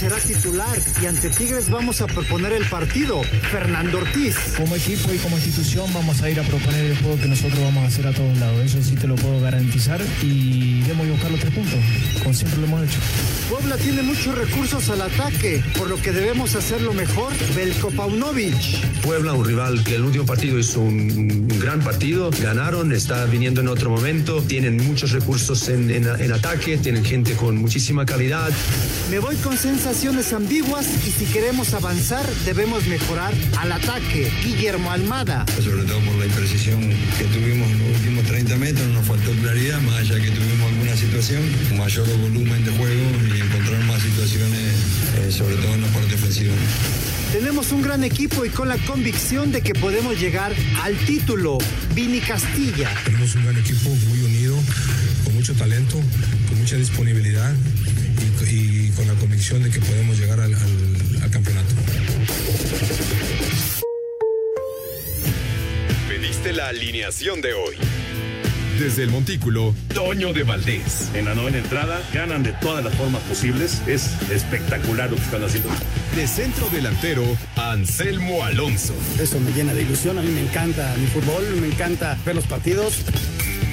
será titular y ante Tigres vamos a proponer el partido. Fernando Ortiz. Como equipo y como institución vamos a ir a proponer el juego que nosotros vamos a hacer a todos lados. Eso sí te lo puedo garantizar y debemos buscar los tres puntos, como siempre lo hemos hecho. Puebla tiene muchos recursos al ataque, por lo que debemos hacerlo mejor. Belko Paunovic. Puebla, un rival que el último partido hizo un gran partido, ganaron, está viniendo en otro momento, tienen muchos recursos en, en, en ataque, tienen gente con muchísima calidad. Me voy con sensaciones ambiguas y si queremos avanzar debemos mejorar al ataque. Guillermo Almada. Sobre todo por la imprecisión que tuvimos en los últimos 30 metros, nos faltó claridad, más allá que tuvimos alguna situación, mayor volumen de juego y encontrar más situaciones, eh, sobre todo en la parte ofensiva. Tenemos un gran equipo y con la convicción de que podemos llegar al título. Vini Castilla. Tenemos un gran equipo muy unido, con mucho talento, con mucha disponibilidad y, y con la convicción de que podemos llegar al, al, al campeonato. Pediste la alineación de hoy. Desde el Montículo, Toño de Valdés. En la novena entrada ganan de todas las formas posibles. Es espectacular lo que están haciendo. De centro delantero, Anselmo Alonso. Eso me llena de ilusión. A mí me encanta mi fútbol, me encanta ver los partidos.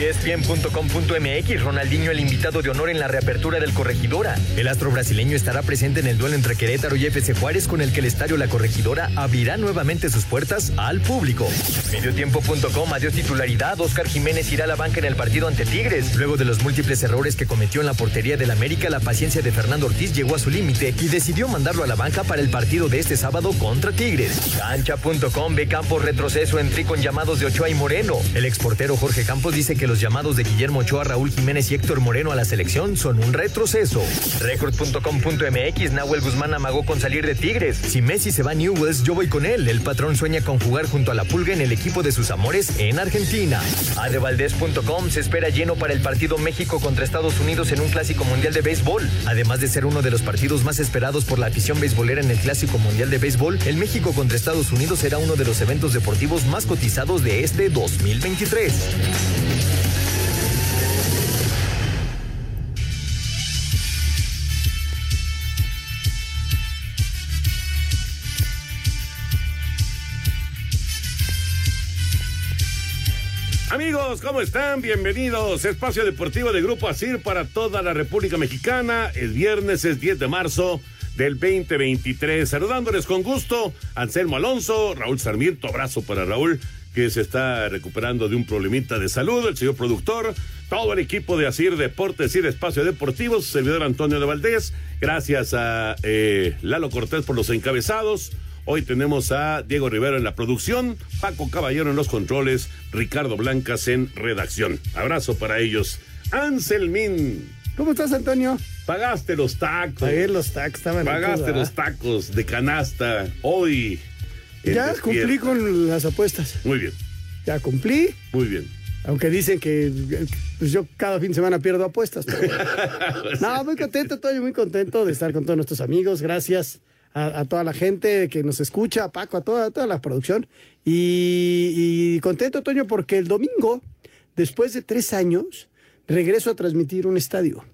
ESPN.com.mx, Ronaldinho el invitado de honor en la reapertura del Corregidora. El astro brasileño estará presente en el duelo entre Querétaro y FC Juárez con el que el estadio La Corregidora abrirá nuevamente sus puertas al público. Mediotiempo.com, adiós titularidad, Oscar Jiménez irá a la banca en el partido ante Tigres. Luego de los múltiples errores que cometió en la portería del América, la paciencia de Fernando Ortiz llegó a su límite y decidió mandarlo a la banca para el partido de este sábado contra Tigres. Cancha.com ve Campos retroceso en tri con llamados de Ochoa y Moreno. El exportero Jorge Campos dice que los llamados de Guillermo Ochoa, Raúl Jiménez y Héctor Moreno a la selección son un retroceso. Record.com.mx, Nahuel Guzmán amagó con salir de Tigres. Si Messi se va a Newells, yo voy con él. El patrón sueña con jugar junto a la pulga en el equipo de sus amores en Argentina. Adevaldez.com se espera lleno para el partido México contra Estados Unidos en un clásico mundial de béisbol. Además de ser uno de los partidos más esperados por la afición beisbolera en el clásico mundial de béisbol, el México contra Estados Unidos será uno de los eventos deportivos más cotizados de este 2023. Amigos, ¿cómo están? Bienvenidos. Espacio Deportivo de Grupo ASIR para toda la República Mexicana. El viernes es 10 de marzo del 2023. Saludándoles con gusto, Anselmo Alonso, Raúl Sarmiento, abrazo para Raúl, que se está recuperando de un problemita de salud, el señor productor, todo el equipo de ASIR Deportes y de Espacio Deportivo, su servidor Antonio de Valdés, gracias a eh, Lalo Cortés por los encabezados. Hoy tenemos a Diego Rivero en la producción, Paco Caballero en los controles, Ricardo Blancas en redacción. Abrazo para ellos. Anselmín. ¿Cómo estás, Antonio? Pagaste los tacos. Pagué los tacos, estaban Pagaste los tacos de canasta hoy. Ya Despierta. cumplí con las apuestas. Muy bien, Ya cumplí. muy bien. Aunque dicen que pues yo cada fin de semana pierdo apuestas. pero- no, muy contento, Toño, muy contento de estar con todos nuestros amigos. Gracias a, a toda la gente que nos escucha, a Paco, a toda, a toda la producción. Y, y contento, Toño, porque el domingo, después de tres años, regreso a transmitir un estadio.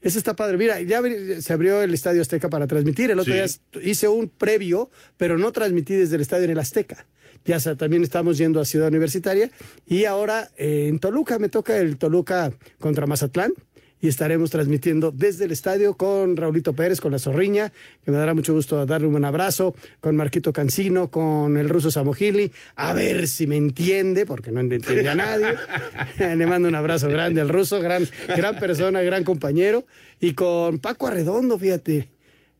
Eso está padre. Mira, ya se abrió el Estadio Azteca para transmitir. El otro Sí. día hice un previo, pero no transmití desde el estadio en el Azteca. Ya también estamos yendo a Ciudad Universitaria. Y ahora eh, en Toluca me toca el Toluca contra Mazatlán. Y estaremos transmitiendo desde el estadio con Raulito Pérez, con la Zorriña, que me dará mucho gusto darle un abrazo, con Marquito Cancino, con el ruso Samogili, a ver si me entiende, porque no entiende a nadie. Le mando un abrazo grande al ruso, gran, gran persona, gran compañero. Y con Paco Arredondo, fíjate,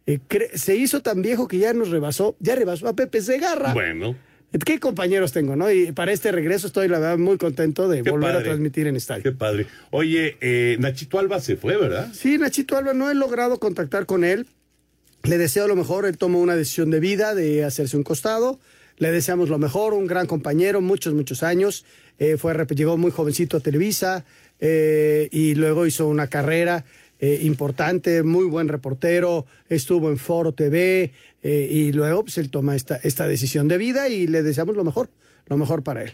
eh, se hizo tan viejo que ya nos rebasó, ya rebasó a Pepe Segarra. Bueno, ¿Qué compañeros tengo, no? Y para este regreso estoy, la verdad, muy contento de Qué volver a transmitir en estadio. qué padre. Oye, eh, Nachito Alba se fue, ¿verdad? Sí, Nachito Alba, no he logrado contactar con él. Le deseo lo mejor, él tomó una decisión de vida de hacerse un costado. le deseamos lo mejor, un gran compañero, muchos, muchos años. Eh, fue, llegó muy jovencito a Televisa eh, y luego hizo una carrera eh, importante, muy buen reportero, estuvo en Foro TV eh, y luego pues, él toma esta, esta decisión de vida y le deseamos lo mejor, lo mejor para él.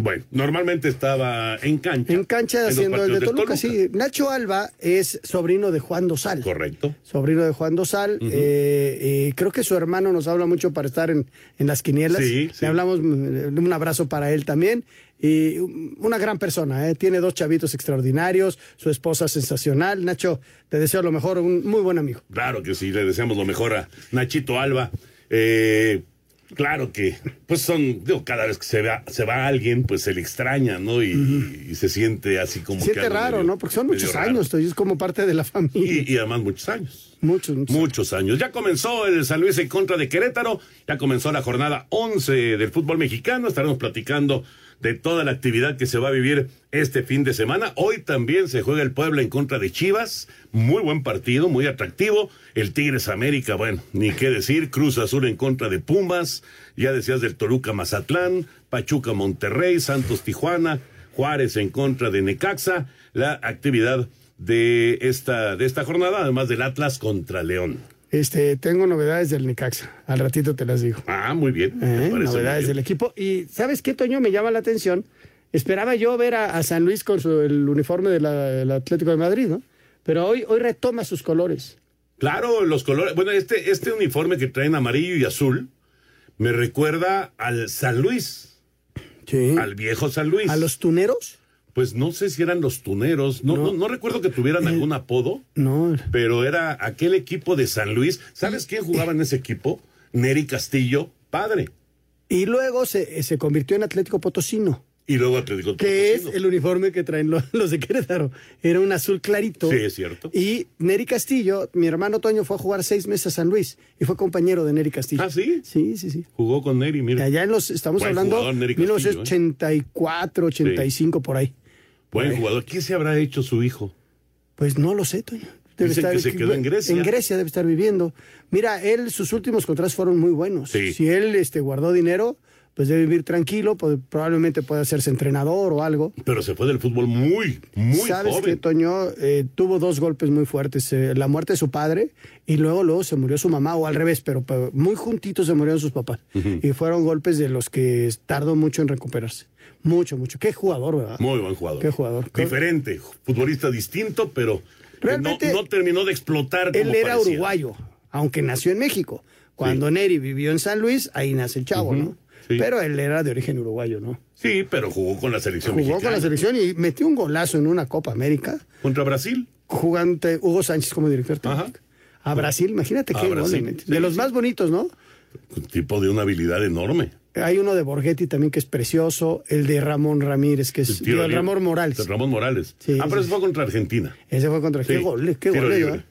Bueno, normalmente estaba en cancha. En cancha haciendo el de Toluca, sí. Nacho Alba es sobrino de Juan Dosal. Correcto. Sobrino de Juan Dosal. Eh, eh, creo que su hermano nos habla mucho para estar en, en las quinielas. Sí, sí. Le hablamos mm, un abrazo para él también. Y una gran persona, ¿eh? tiene dos chavitos extraordinarios, su esposa sensacional. Nacho, te deseo lo mejor, un muy buen amigo. Claro que sí, le deseamos lo mejor a Nachito Alba. Eh, claro que, pues son, digo, cada vez que se va, se va alguien, pues se le extraña, ¿no? Y, y se siente así como Siente que algo raro, medio- ¿no? Porque son muchos raro. años, es como parte de la familia. Y, y además muchos años. Muchos, muchos. Muchos años. Ya comenzó el San Luis en contra de Querétaro, ya comenzó la jornada 11 del fútbol mexicano, estaremos platicando de toda la actividad que se va a vivir este fin de semana. Hoy también se juega el Puebla en contra de Chivas, muy buen partido, muy atractivo. El Tigres América, bueno, ni qué decir, Cruz Azul en contra de Pumas, ya decías del Toluca Mazatlán, Pachuca Monterrey, Santos Tijuana, Juárez en contra de Necaxa, la actividad de esta, de esta jornada, además del Atlas contra León. Este, tengo novedades del Necaxa. Al ratito te las digo. Ah, muy bien. ¿Eh? Novedades del equipo. Y ¿sabes qué, Toño? Me llama la atención. Esperaba yo ver a, a San Luis con su- el uniforme de del Atlético de Madrid, ¿no? Pero hoy, hoy retoma sus colores. Claro, los colores. Bueno, este, este uniforme que traen amarillo y azul me recuerda al San Luis. Al viejo San Luis. ¿A los tuneros? Pues no sé si eran los tuneros. No, no. no recuerdo que tuvieran algún apodo. No. Pero era aquel equipo de San Luis. ¿Sabes quién jugaba en ese equipo? Neri Castillo, padre. Y luego se, se convirtió en Atlético Potosino, Y luego Atlético que es Potosino. el uniforme que traen lo- los, de Querétaro. Era un azul clarito. Sí, es cierto. Y Neri Castillo, mi hermano Toño fue a jugar seis meses a San Luis y fue compañero de Neri Castillo. ¿Ah, sí? Sí, sí, sí. Jugó con Neri, mira. Allá en los, estamos Buen hablando jugador, Neri Castillo, ¿eh? 1984, 85, por ahí. Buen Ahí. jugador. ¿Qué se habrá hecho su hijo? Pues no lo sé, Toño. Dicen que se quedó en Grecia. En Grecia debe estar viviendo. Mira, él, sus últimos contratos fueron muy buenos. Sí. Si él este, guardó dinero, pues debe vivir tranquilo, pues, probablemente pueda hacerse entrenador o algo. Pero se fue del fútbol muy, muy ¿Sabes joven. que Toño eh, tuvo dos golpes muy fuertes? eh, la muerte de su padre y luego, luego se murió su mamá, o al revés, pero, pero muy juntitos se murieron sus papás. Y fueron golpes de los que tardó mucho en recuperarse. Mucho, mucho. Qué jugador, ¿verdad? Muy buen jugador. Qué jugador. Diferente, futbolista distinto, pero Realmente, no, no terminó de explotar. Él como era parecía. uruguayo, aunque nació en México. Cuando Neri vivió en San Luis, ahí nace el chavo, ¿no? Pero él era de origen uruguayo, ¿no? Sí, pero jugó con la selección Jugó con la selección y metió un golazo en una Copa América. ¿Contra Brasil? Jugante Hugo Sánchez como director técnico. A Brasil, imagínate qué gol sí, De los sí. más bonitos, ¿no? Un tipo de una habilidad enorme. Hay uno de Borghetti también que es precioso, el de Ramón Ramírez, que es El. Ramón Morales. El Ramón Morales. Sí, ah, pero ese fue contra Argentina. Ese fue contra qué gol, qué tiro gol, ¿eh?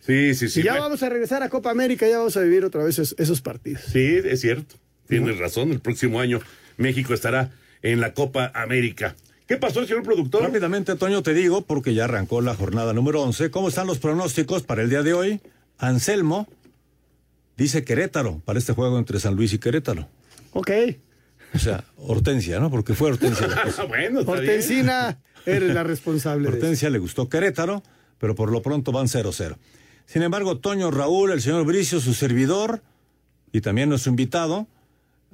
Sí, sí, sí. y ya vamos a regresar a Copa América, ya vamos a vivir otra vez esos, esos partidos. Sí, es cierto. Tienes razón. El próximo año México estará en la Copa América. ¿Qué pasó, señor productor? Rápidamente, Toño, te digo, porque ya arrancó la jornada número 11. ¿Cómo están los pronósticos para el día de hoy? Anselmo dice Querétaro para este juego entre San Luis y Querétaro. Ok. O sea, Hortensia, ¿no? Porque fue Hortensia. la cosa. bueno, está bien. Hortensina, eres la responsable. Hortensia le gustó Querétaro, pero por lo pronto van 0-0. Sin embargo, Toño Raúl, el señor Bricio, su servidor, y también nuestro invitado,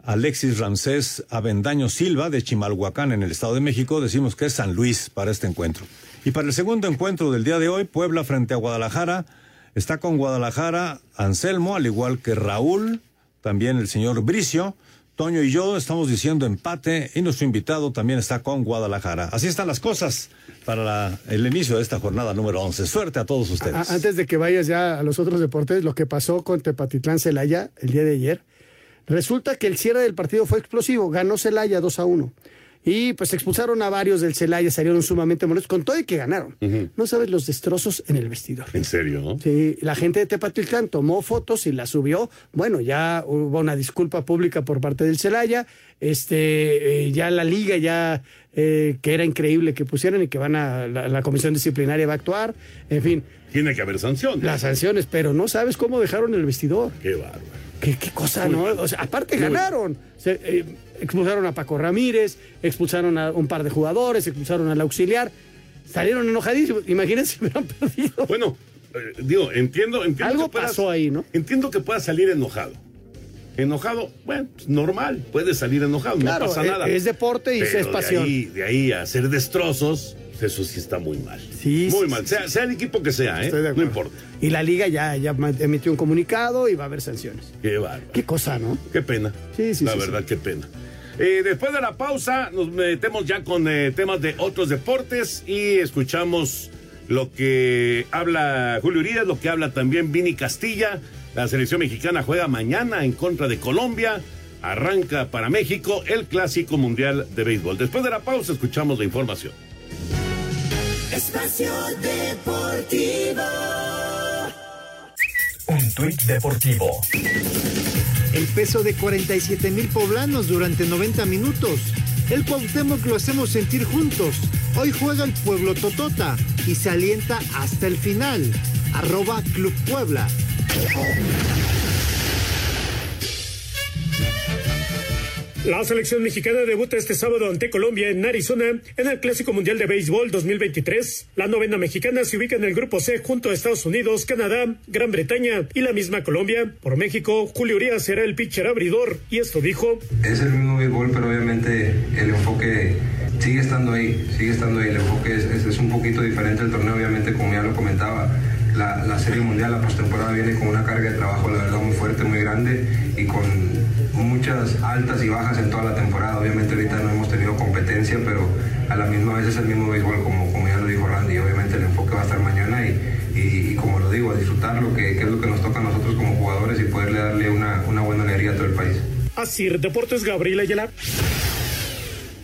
Alexis Ramsés Avendaño Silva, de Chimalhuacán, en el Estado de México, decimos que es San Luis para este encuentro. Y para el segundo encuentro del día de hoy, Puebla frente a Guadalajara, está con Guadalajara Anselmo, al igual que Raúl, también el señor Bricio. Toño y yo estamos diciendo empate y nuestro invitado también está con Guadalajara. Así están las cosas para la- el inicio de esta jornada número 11. Suerte a todos ustedes. Antes de que vayas ya a los otros deportes, lo que pasó con Tepatitlán Celaya el día de ayer, resulta que el cierre del partido fue explosivo, ganó Celaya 2 a 1. Y pues expulsaron a varios del Celaya, salieron sumamente molestos, con todo y que ganaron. No sabes los destrozos en el vestidor. En serio, ¿no? Sí, la gente de Tepatitlán tomó fotos y las subió. Bueno, ya hubo una disculpa pública por parte del Celaya. Este, eh, ya la liga ya eh, que era increíble que pusieran y que van a la, la comisión disciplinaria va a actuar. En fin, Tiene que haber sanción. las sanciones, pero no sabes cómo dejaron el vestidor. Qué bárbaro. ¿Qué, qué cosa, no? O sea, aparte ganaron. Se, eh, expulsaron a Paco Ramírez, expulsaron a un par de jugadores, expulsaron al auxiliar. Salieron enojadísimos. Imagínense si hubieran perdido. Bueno, eh, digo, entiendo, entiendo. Algo que puedas- pasó ahí, ¿no? Entiendo que pueda salir enojado. Enojado, bueno, pues, normal, puede salir enojado, Claro, no pasa es- nada. es deporte y Pero es pasión. De ahí, de ahí a hacer destrozos, eso sí está muy mal. Sí, muy sí, mal. sea, sea el equipo que sea, ¿eh? Estoy de No importa. Y la liga ya, ya emitió un comunicado y va a haber sanciones. Qué bárbaro. Qué cosa, ¿no? Qué pena. Sí, sí, La sí, verdad, qué pena. Eh, después de la pausa, nos metemos ya con eh, temas de otros deportes y escuchamos lo que habla Julio Urias, lo que habla también Vini Castilla. La selección mexicana juega mañana en contra de Colombia. Arranca para México el Clásico Mundial de Béisbol. Después de la pausa, escuchamos la información. Espacio Deportivo. Un tuit deportivo. El peso de 47 mil poblanos durante 90 minutos. El Cuauhtémoc lo hacemos sentir juntos. Hoy juega el Pueblo Totota y se alienta hasta el final. Arroba Club Puebla. La selección mexicana debuta este sábado ante Colombia en Arizona en el Clásico Mundial de Béisbol 2023. La novena mexicana se ubica en el grupo C junto a Estados Unidos, Canadá, Gran Bretaña y la misma Colombia. Por México, Julio Urias será el pitcher abridor y esto dijo. Es el mismo béisbol, pero obviamente el enfoque sigue estando ahí, sigue estando ahí. El enfoque es, es- es un poquito diferente el torneo, obviamente, como ya lo comentaba. La, la Serie Mundial, la postemporada viene con una carga de trabajo, la verdad, muy fuerte, muy grande y con muchas altas y bajas en toda la temporada. Obviamente, ahorita no hemos tenido competencia, pero a la misma vez es el mismo béisbol, como, como ya lo dijo Randy. Obviamente, el enfoque va a estar mañana y, y- como lo digo, a disfrutar lo que, que es lo que nos toca a nosotros como jugadores y poderle darle una, una buena alegría a todo el país. Así, Deportes Gabriel Ayala.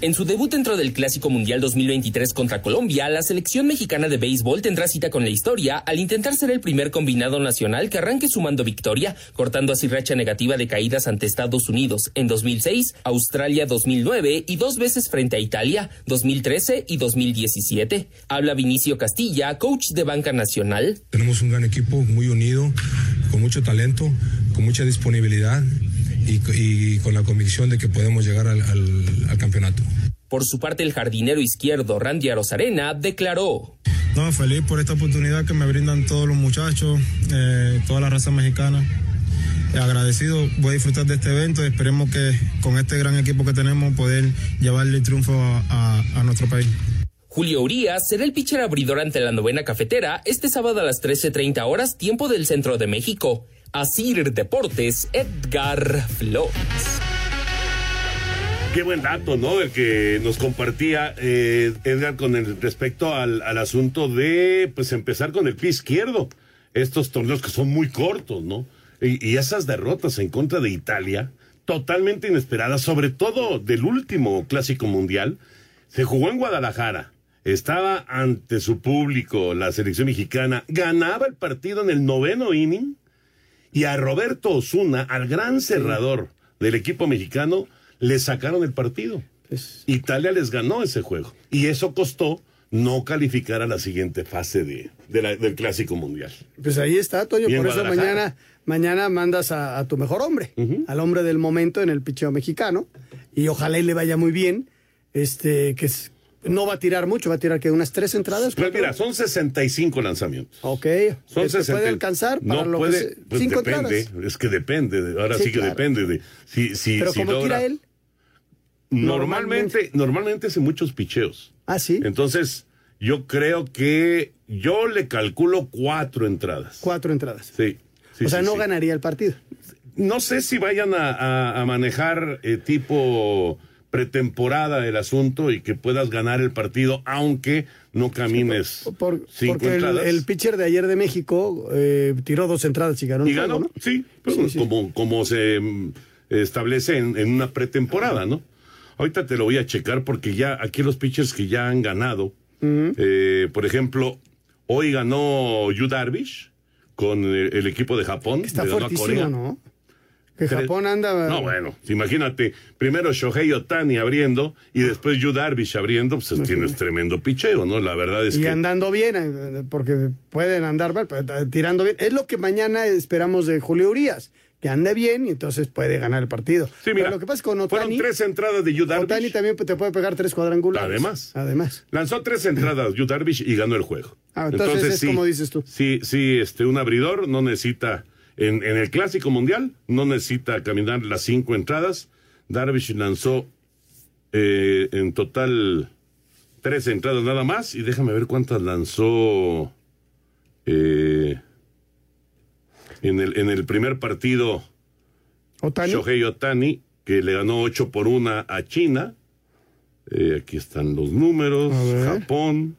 En su debut dentro del Clásico Mundial 2023 contra Colombia, la selección mexicana de béisbol tendrá cita con la historia al intentar ser el primer combinado nacional que arranque sumando victoria, cortando así racha negativa de caídas ante Estados Unidos en 2006, Australia 2009 y dos veces frente a Italia 2013 y 2017. Habla Vinicio Castilla, coach de banca nacional. Tenemos un gran equipo, muy unido, con mucho talento, con mucha disponibilidad y, y con la convicción de que podemos llegar al- al- al campeonato. Por su parte, el jardinero izquierdo Randy Arozarena declaró. No, feliz por esta oportunidad que me brindan todos los muchachos, eh, toda la raza mexicana. Eh, Agradecido, voy a disfrutar de este evento y esperemos que con este gran equipo que tenemos poder llevarle el triunfo a, a- a nuestro país. Julio Urias será el pitcher abridor ante la novena cafetera este sábado a las 13.30 horas, tiempo del centro de México. Asir Deportes, Edgar Flores. Qué buen dato, ¿no? El que nos compartía eh, Edgar con el respecto al, asunto de pues empezar con el pie izquierdo. Estos torneos que son muy cortos, ¿no? Y, y esas derrotas en contra de Italia, totalmente inesperadas, sobre todo del último clásico mundial, se jugó en Guadalajara. Estaba ante su público la selección mexicana, ganaba el partido en el noveno inning y a Roberto Osuna, al gran cerrador del equipo mexicano, le sacaron el partido. Italia les ganó ese juego. Y eso costó no calificar a la siguiente fase de, de la- del Clásico Mundial. Pues ahí está, Toño. Por eso mañana, mañana mandas a, a tu mejor hombre, al hombre del momento en el picheo mexicano. Y ojalá y le vaya muy bien. Este, que es- no va a tirar mucho, va a tirar que unas tres entradas. Pues mira, son 65 lanzamientos. Ok. Son ¿Este 60. puede alcanzar para no lo puede, que se- pues cinco depende, entradas? es que depende, de- ahora Sí, sí, que claro. depende de si, si, Pero si como logra- tira él. Normalmente, normalmente hace muchos picheos. Ah, sí. Entonces, yo creo que yo le calculo cuatro entradas. Cuatro entradas. Sí. sí, o sea, sí, no ganaría el partido. No sé si vayan a, a- a manejar eh, tipo pretemporada el asunto y que puedas ganar el partido, aunque no camines Por- cinco porque el, entradas. el pitcher de ayer de México eh, tiró dos entradas y ganó y juego, ganó, ¿no? sí, pues, Como, como se mm, establece en, en una pretemporada, ¿no? Ahorita te lo voy a checar porque ya aquí los pitchers que ya han ganado, eh, por ejemplo, hoy ganó Yu Darvish con el, el equipo de Japón, Está le ganó a fuertísimo, Corea. ¿no? Que Tres- Japón anda. No, bueno, imagínate, primero Shohei Otani abriendo y después Yu Darvish abriendo, pues tienes tremendo picheo, ¿no? La verdad es y que... andando bien, eh, porque pueden andar mal, pero, eh, tirando bien. Es lo que mañana esperamos de Julio Urias, que ande bien y entonces puede ganar el partido. Sí, mira, Pero lo que pasa es que con fueron Otani, tres entradas de. Otani también te puede pegar tres cuadrangulares. Además. Además. Lanzó tres entradas Yu Darvish y ganó el juego. Ah, entonces es como dices tú. Sí, sí, este, un abridor no necesita, en, en el Clásico Mundial, no necesita caminar las cinco entradas. Darvish lanzó eh, en total tres entradas nada más y déjame ver cuántas lanzó eh, en, el, en el primer partido Otani. Shohei Otani, que le ganó 8 por 1 a China. Eh, aquí están los números. Japón.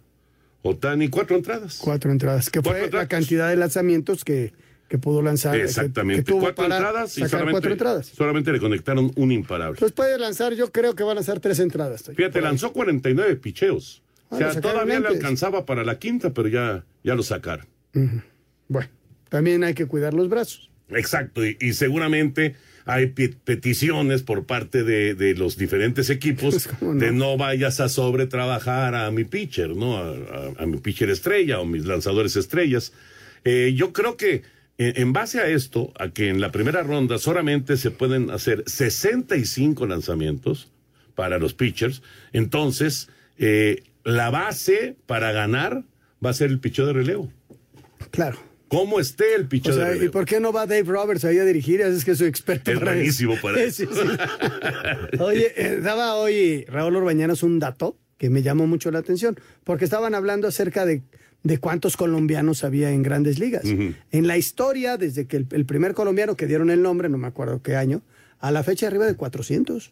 Otani, cuatro entradas. Cuatro entradas, que fue la cantidad de lanzamientos que, que pudo lanzar. que- Exactamente. que tuvo cuatro para entradas y solamente, cuatro entradas. solamente le conectaron un imparable. Pues puede lanzar, yo creo que va a lanzar tres entradas. Fíjate, lanzó 49 picheos. Ah, o sea, todavía le alcanzaba para la quinta, pero ya, ya lo sacaron. Bueno, también hay que cuidar los brazos. Exacto, y, y seguramente hay pe- peticiones por parte de, de los diferentes equipos de no vayas a sobretrabajar a mi pitcher, ¿no? A, a- a mi pitcher estrella o mis lanzadores estrellas. Eh, yo creo que en, base a esto, a que en la primera ronda solamente se pueden hacer 65 lanzamientos para los pitchers, entonces eh, la base para ganar va a ser el picheo de relevo. Claro. ¿Cómo esté el O picheo de sea, ¿y relevo? por qué no va Dave Roberts ahí a dirigir? Es que soy experto Es para buenísimo eso. para Sí, eso. sí. Oye, eh, daba hoy Raúl Orbañanos un dato que me llamó mucho la atención, porque estaban hablando acerca de, de cuántos colombianos había en grandes ligas. En la historia, desde que el, el primer colombiano que dieron el nombre, no me acuerdo qué año, a la fecha arriba de 400.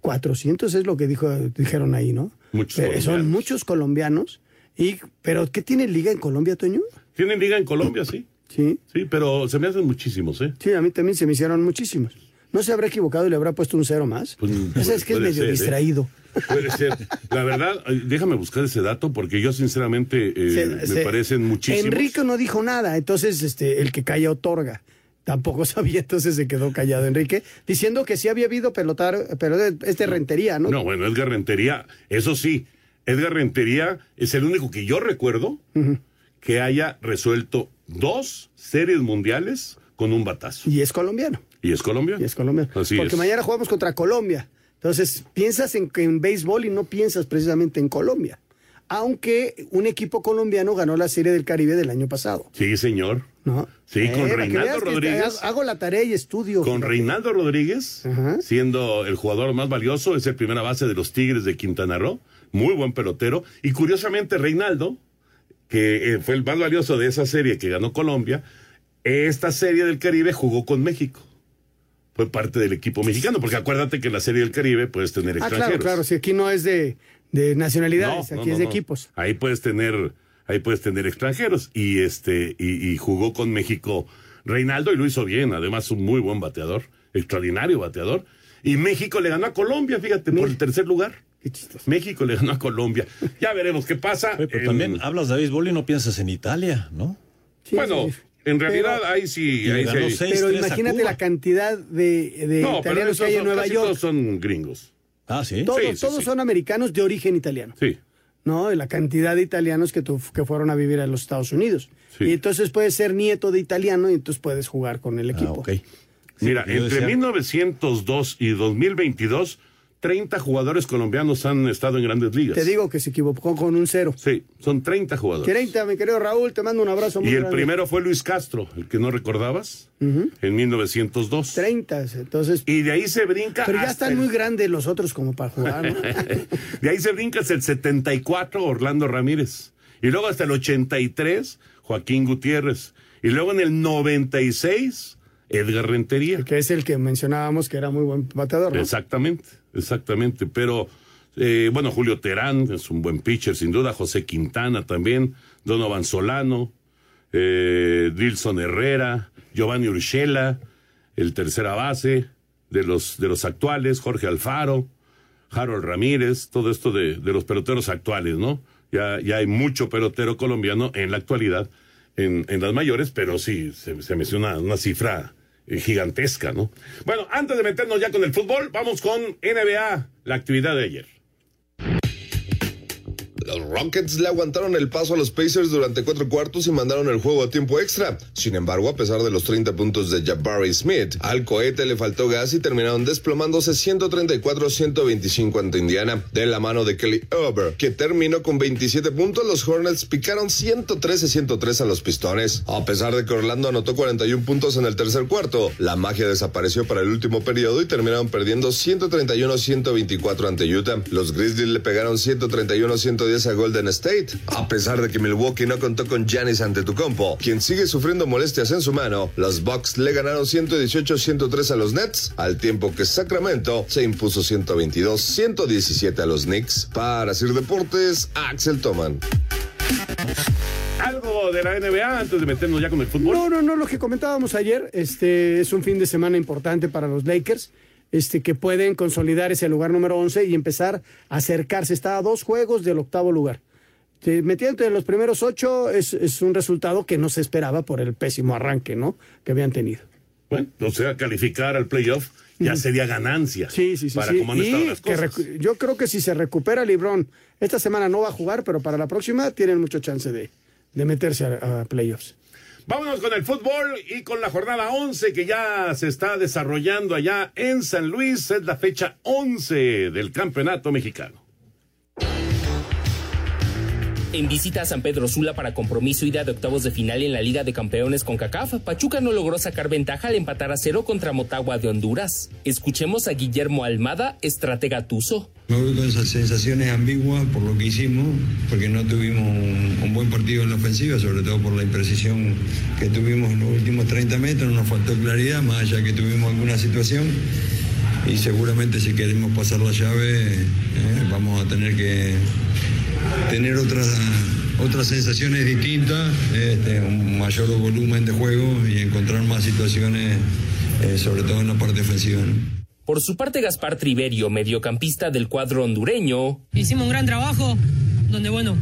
400 es lo que dijo, dijeron ahí, ¿no? Muchos Pero son muchos colombianos. Y, ¿Pero qué tiene liga en Colombia, Toño? Tienen liga en Colombia, sí. Sí. Sí, pero se me hacen muchísimos, ¿eh? Sí, a mí también se me hicieron muchísimos. ¿No se habrá equivocado y le habrá puesto un cero más? Esa es que es medio ser, ¿eh? distraído. Puede ser. La verdad, déjame buscar ese dato porque yo sinceramente eh, Se- me parecen muchísimos. Enrique no dijo nada, entonces este, el que calla otorga. Tampoco sabía, entonces se quedó callado Enrique, diciendo que sí había habido pelotar, pero de- es de rentería, ¿no? No, bueno, Edgar Rentería, eso sí, Edgar Rentería es el único que yo recuerdo que haya resuelto dos series mundiales con un batazo. Y es colombiano. Y es colombiano. Y es colombiano. Así Porque es. mañana jugamos contra Colombia. Entonces, piensas en, en béisbol y no piensas precisamente en Colombia. Aunque un equipo colombiano ganó la Serie del Caribe del año pasado. Sí, señor. ¿no? Sí, con Eh, Reinaldo Rodríguez. Hago la tarea y estudio. Con. Reinaldo Rodríguez, siendo el jugador más valioso, es el primera base de los Tigres de Quintana Roo, muy buen pelotero. Y curiosamente, Reinaldo, que eh, fue el más valioso de esa serie que ganó Colombia, esta serie del Caribe jugó con México. Fue parte del equipo mexicano, porque acuérdate que en la serie del Caribe puedes tener Ah, extranjeros. claro, claro. Si aquí no es de, de nacionalidades, No, aquí no, es de no. equipos. Ahí puedes tener, ahí puedes tener extranjeros. Y este, y, y jugó con México Reinaldo y lo hizo bien. Además, un muy buen bateador, extraordinario bateador. Y México le ganó a Colombia, fíjate, por el tercer lugar. México le ganó a Colombia. Ya veremos qué pasa. Oye, pero En- también hablas de béisbol y no piensas en Italia, ¿no? bueno, en realidad ahí sí. Ahí sí hay- seis, Pero imagínate la cantidad de, de No, pero italianos que hay en son- Nueva casi York. todos son gringos. Ah, sí. Todos, Sí, sí, todos sí. son americanos de origen italiano. Sí. ¿no? La cantidad de italianos que, tu- que fueron a vivir a los Estados Unidos. Y entonces puedes ser nieto de italiano y entonces puedes jugar con el equipo. Mira, yo entre decía- 1902 y 2022, 30 jugadores colombianos han estado en grandes ligas. Te digo que se equivocó con un cero. Sí, son 30 jugadores. 30, mi querido Raúl, te mando un abrazo muy Y el grande. primero fue Luis Castro, el que no recordabas, en 1902. 30, entonces. Y de ahí se brinca. Pero ya están el- muy grandes los otros como para jugar, ¿no? de ahí se brinca hasta el 74 Orlando Ramírez. Y luego hasta el 83 Joaquín Gutiérrez. Y luego en el 96 Edgar Rentería. que es el que mencionábamos que era muy buen bateador, ¿no? Exactamente, exactamente. Pero eh, bueno, Julio Terán es un buen pitcher, sin duda. José Quintana también. Donovan Solano. Eh, Dilson Herrera. Giovanni Urshela. El tercera base de los, de los actuales. Jorge Alfaro. Harold Ramírez. Todo esto de, de los peloteros actuales, ¿no? Ya, ya hay mucho pelotero colombiano en la actualidad en, en las mayores, pero sí, se, se menciona una cifra gigantesca, ¿no? Bueno, antes de meternos ya con el fútbol, vamos con NBA, la actividad de ayer. Los Rockets le aguantaron el paso a los Pacers durante cuatro cuartos y mandaron el juego a tiempo extra. Sin embargo, a pesar de los 30 puntos de Jabari Smith, al cohete le faltó gas y terminaron desplomándose 134-125 ante Indiana. De la mano de Kelly Ober, que terminó con 27 puntos, los Hornets picaron 113-103 a los Pistones. A pesar de que Orlando anotó 41 puntos en el tercer cuarto, la magia desapareció para el último periodo y terminaron perdiendo 131-124 ante Utah. Los Grizzlies le pegaron 131-110 a Golden State, a pesar de que Milwaukee no contó con Giannis Antetokounmpo, quien sigue sufriendo molestias en su mano. Los Bucks le ganaron 118-103 a los Nets, al tiempo que Sacramento se impuso 122-117 a los Knicks. Para Sir Deportes, Axel Toman. Algo de la NBA antes de meternos ya con el fútbol. No, no, no, lo que comentábamos ayer, este es un fin de semana importante para los Lakers, este que pueden consolidar ese lugar número 11 y empezar a acercarse. Está a dos juegos del octavo lugar. Metiendo en los primeros ocho es, es un resultado que no se esperaba por el pésimo arranque, ¿no? Que habían tenido. Bueno, o sea, calificar al playoff ya sería ganancia. Sí, sí, sí. Para sí. cómo han estado las cosas. yo creo que si se recupera Librón, esta semana no va a jugar, pero para la próxima tienen mucho chance de, de meterse a, a playoffs. Vámonos con el fútbol y con la jornada 11 que ya se está desarrollando allá en San Luis. Es la fecha 11 del campeonato mexicano. En visita a San Pedro Sula para compromiso ida de octavos de final en la Liga de Campeones con CACAF, Pachuca no logró sacar ventaja al empatar a cero contra Motagua de Honduras. Escuchemos a Guillermo Almada, estratega Tuzo. Me voy con sensaciones ambiguas por lo que hicimos, porque no tuvimos un, un buen partido en la ofensiva, sobre todo por la imprecisión que tuvimos en los últimos 30 metros, nos faltó claridad, más allá que tuvimos alguna situación. Y seguramente si queremos pasar la llave, eh, vamos a tener que tener otras, otras sensaciones distintas, este, un mayor volumen de juego y encontrar más situaciones, eh, sobre todo en la parte ofensiva. ¿no? Por su parte, Gaspar Triverio, mediocampista del cuadro hondureño, Hicimos un gran trabajo donde, bueno,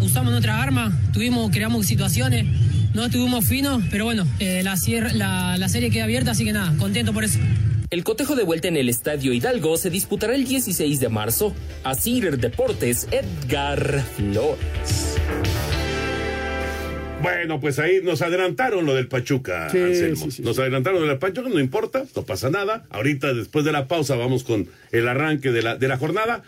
usamos nuestra arma, tuvimos, creamos situaciones, no estuvimos finos, pero bueno, eh, la, la serie queda abierta, así que nada, contento por eso. El cotejo de vuelta en el Estadio Hidalgo se disputará el 16 de marzo. Asir Deportes, Edgar Flores. Bueno, pues ahí nos adelantaron lo del Pachuca, Sí, Anselmo. sí, sí, nos adelantaron lo del Pachuca, no importa, no pasa nada. Ahorita, después de la pausa, vamos con el arranque de la, de la jornada.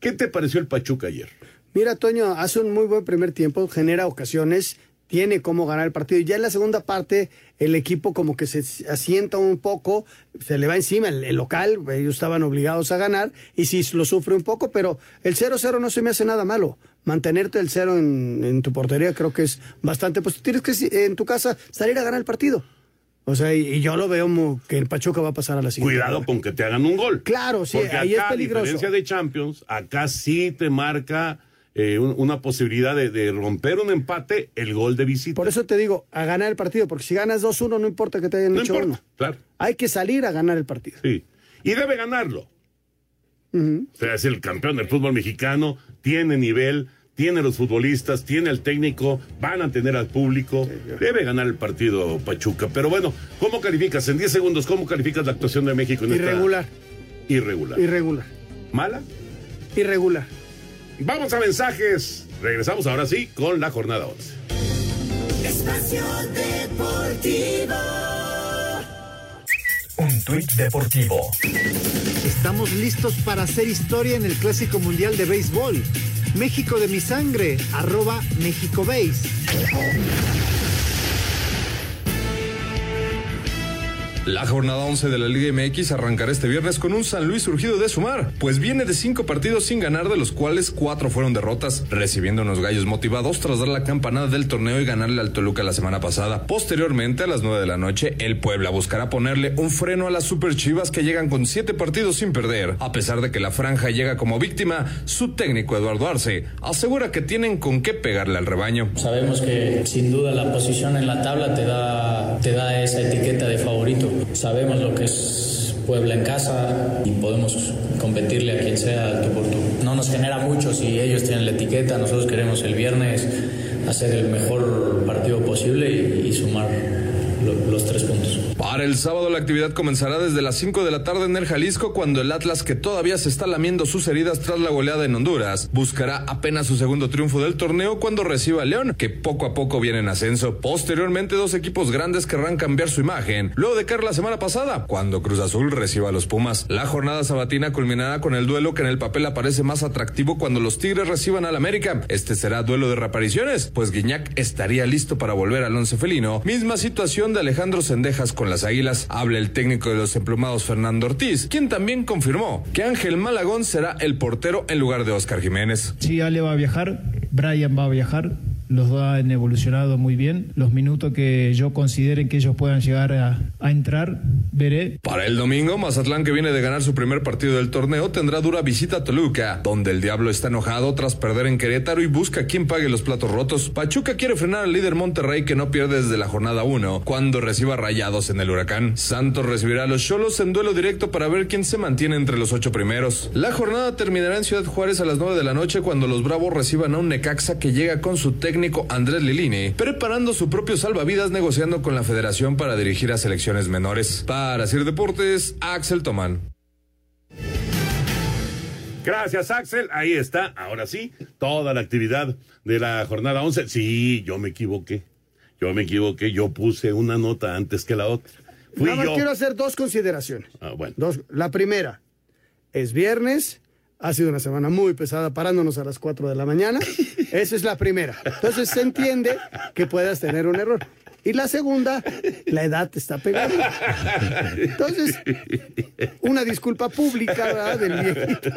¿Qué te pareció el Pachuca ayer? Mira, Toño, hace un muy buen primer tiempo, genera ocasiones, tiene cómo ganar el partido. Y ya en la segunda parte, el equipo como que se asienta un poco, se le va encima el, el local, ellos estaban obligados a ganar, y sí lo sufre un poco, pero el 0-0 no se me hace nada malo. Mantenerte el 0 en, en tu portería creo que es bastante, pues tienes que en tu casa salir a ganar el partido. O sea, y, y yo lo veo como que el Pachuca va a pasar a la siguiente. Cuidado con que te hagan un gol. Claro, sí, Porque ahí acá, es peligroso. A diferencia de Champions, acá sí te marca eh, un- una posibilidad de, de romper un empate el gol de visita. Por eso te digo, a ganar el partido, porque si ganas 2-1 no importa que te hayan No hecho importa, uno. claro. Hay que salir a ganar el partido. Sí. Y debe ganarlo. O sea, es el campeón del fútbol mexicano, tiene nivel, tiene los futbolistas, tiene el técnico, van a tener al público. Debe ganar el partido Pachuca. Pero bueno, ¿cómo calificas? En 10 segundos, ¿cómo calificas la actuación de México en esta- Irregular, Irregular. irregular, ¿Mala? irregular. Vamos a mensajes. Regresamos ahora sí con la jornada 11. Espacio Deportivo. Un tuit deportivo. Estamos listos para hacer historia en el Clásico Mundial de Béisbol. México de mi sangre, arroba México Béis. La jornada 11 de la Liga MX arrancará este viernes con un San Luis surgido de sumar, pues viene de cinco partidos sin ganar, de los cuales cuatro fueron derrotas, recibiendo unos gallos motivados tras dar la campanada del torneo y ganarle al Toluca la semana pasada. Posteriormente, a las 9 de la noche, el Puebla buscará ponerle un freno a las Super Chivas que llegan con siete partidos sin perder. A pesar de que la franja llega como víctima, su técnico Eduardo Arce asegura que tienen con qué pegarle al rebaño. Sabemos que sin duda la posición en la tabla te da, te da esa etiqueta de favorito. Sabemos lo que es Puebla en casa y podemos competirle a quien sea al tú por tú. No nos genera mucho si ellos tienen la etiqueta, nosotros queremos el viernes hacer el mejor partido posible y, sumar lo- los tres puntos. Para el sábado la actividad comenzará desde las 5 de la tarde en el Jalisco cuando el Atlas que todavía se está lamiendo sus heridas tras la goleada en Honduras buscará apenas su segundo triunfo del torneo cuando reciba a León que poco a poco viene en ascenso. Posteriormente dos equipos grandes querrán cambiar su imagen luego de caer la semana pasada cuando Cruz Azul reciba a los Pumas. La jornada sabatina culminará con el duelo que en el papel aparece más atractivo cuando los Tigres reciban al América. Este será duelo de reapariciones pues Guiñac estaría listo para volver al once felino. Misma situación de Alejandro Sendejas con las Águilas. Habla el técnico de los emplumados Fernando Ortiz, quien también confirmó que Ángel Malagón será el portero en lugar de Oscar Jiménez. Sí, Ale va a viajar, Brian va a viajar, los dos han evolucionado muy bien. Los minutos que yo considere que ellos puedan llegar a, entrar, veré. Para el domingo, Mazatlán, que viene de ganar su primer partido del torneo, tendrá dura visita a Toluca, donde el Diablo está enojado tras perder en Querétaro y busca quien pague los platos rotos. Pachuca quiere frenar al líder Monterrey que no pierde desde la jornada 1, cuando reciba rayados en el huracán. Santos recibirá a los Cholos en duelo directo para ver quién se mantiene entre los ocho primeros. La jornada terminará en Ciudad Juárez a las 9 de la noche cuando los Bravos reciban a un Necaxa que llega con su técnico Andrés Lilini, preparando su propio salvavidas negociando con la federación para dirigir a selecciones menores. Para Sir Deportes, Axel Tomán. Gracias, Axel. Ahí está, ahora sí, toda la actividad de la jornada 11. Sí, yo me equivoqué. Yo me equivoqué. Yo puse una nota antes que la otra. Fui Nada más yo. quiero hacer dos consideraciones. Ah, bueno. Dos. La primera, es viernes, ha sido una semana muy pesada parándonos a las 4 de la mañana. Esa es la primera. Entonces se entiende que puedas tener un error. Y la segunda, la edad te está pegando. Entonces, una disculpa pública ¿verdad? del viejito.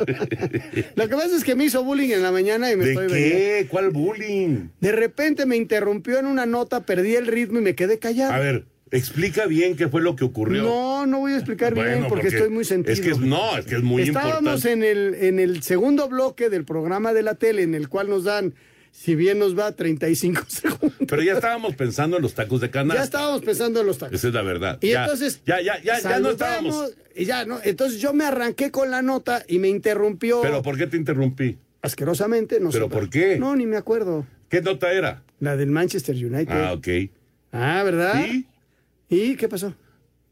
Lo que pasa es que me hizo bullying en la mañana y me ¿De estoy qué? ¿Cuál bullying? De repente me interrumpió en una nota, perdí el ritmo y me quedé callado. A ver, explica bien qué fue lo que ocurrió. No, no voy a explicar bien porque, estoy muy sentido. Es que es- no, es que es muy Estábamos importante. en el, en el segundo bloque del programa de la tele en el cual nos dan, si bien nos va, 35 segundos. Pero ya estábamos pensando en los tacos de canasta. Ya estábamos pensando en los tacos. Esa es la verdad. Y Ya, entonces. Ya, ya, ya, ya no estábamos. Y ya, ¿no? Entonces yo me arranqué con la nota y me interrumpió. ¿Pero por qué te interrumpí? Asquerosamente, no sé. ¿Pero por qué? No, ni me acuerdo. ¿Qué nota era? La del Manchester United. Ah, ok. Ah, ¿verdad? ¿Sí? ¿Y qué pasó?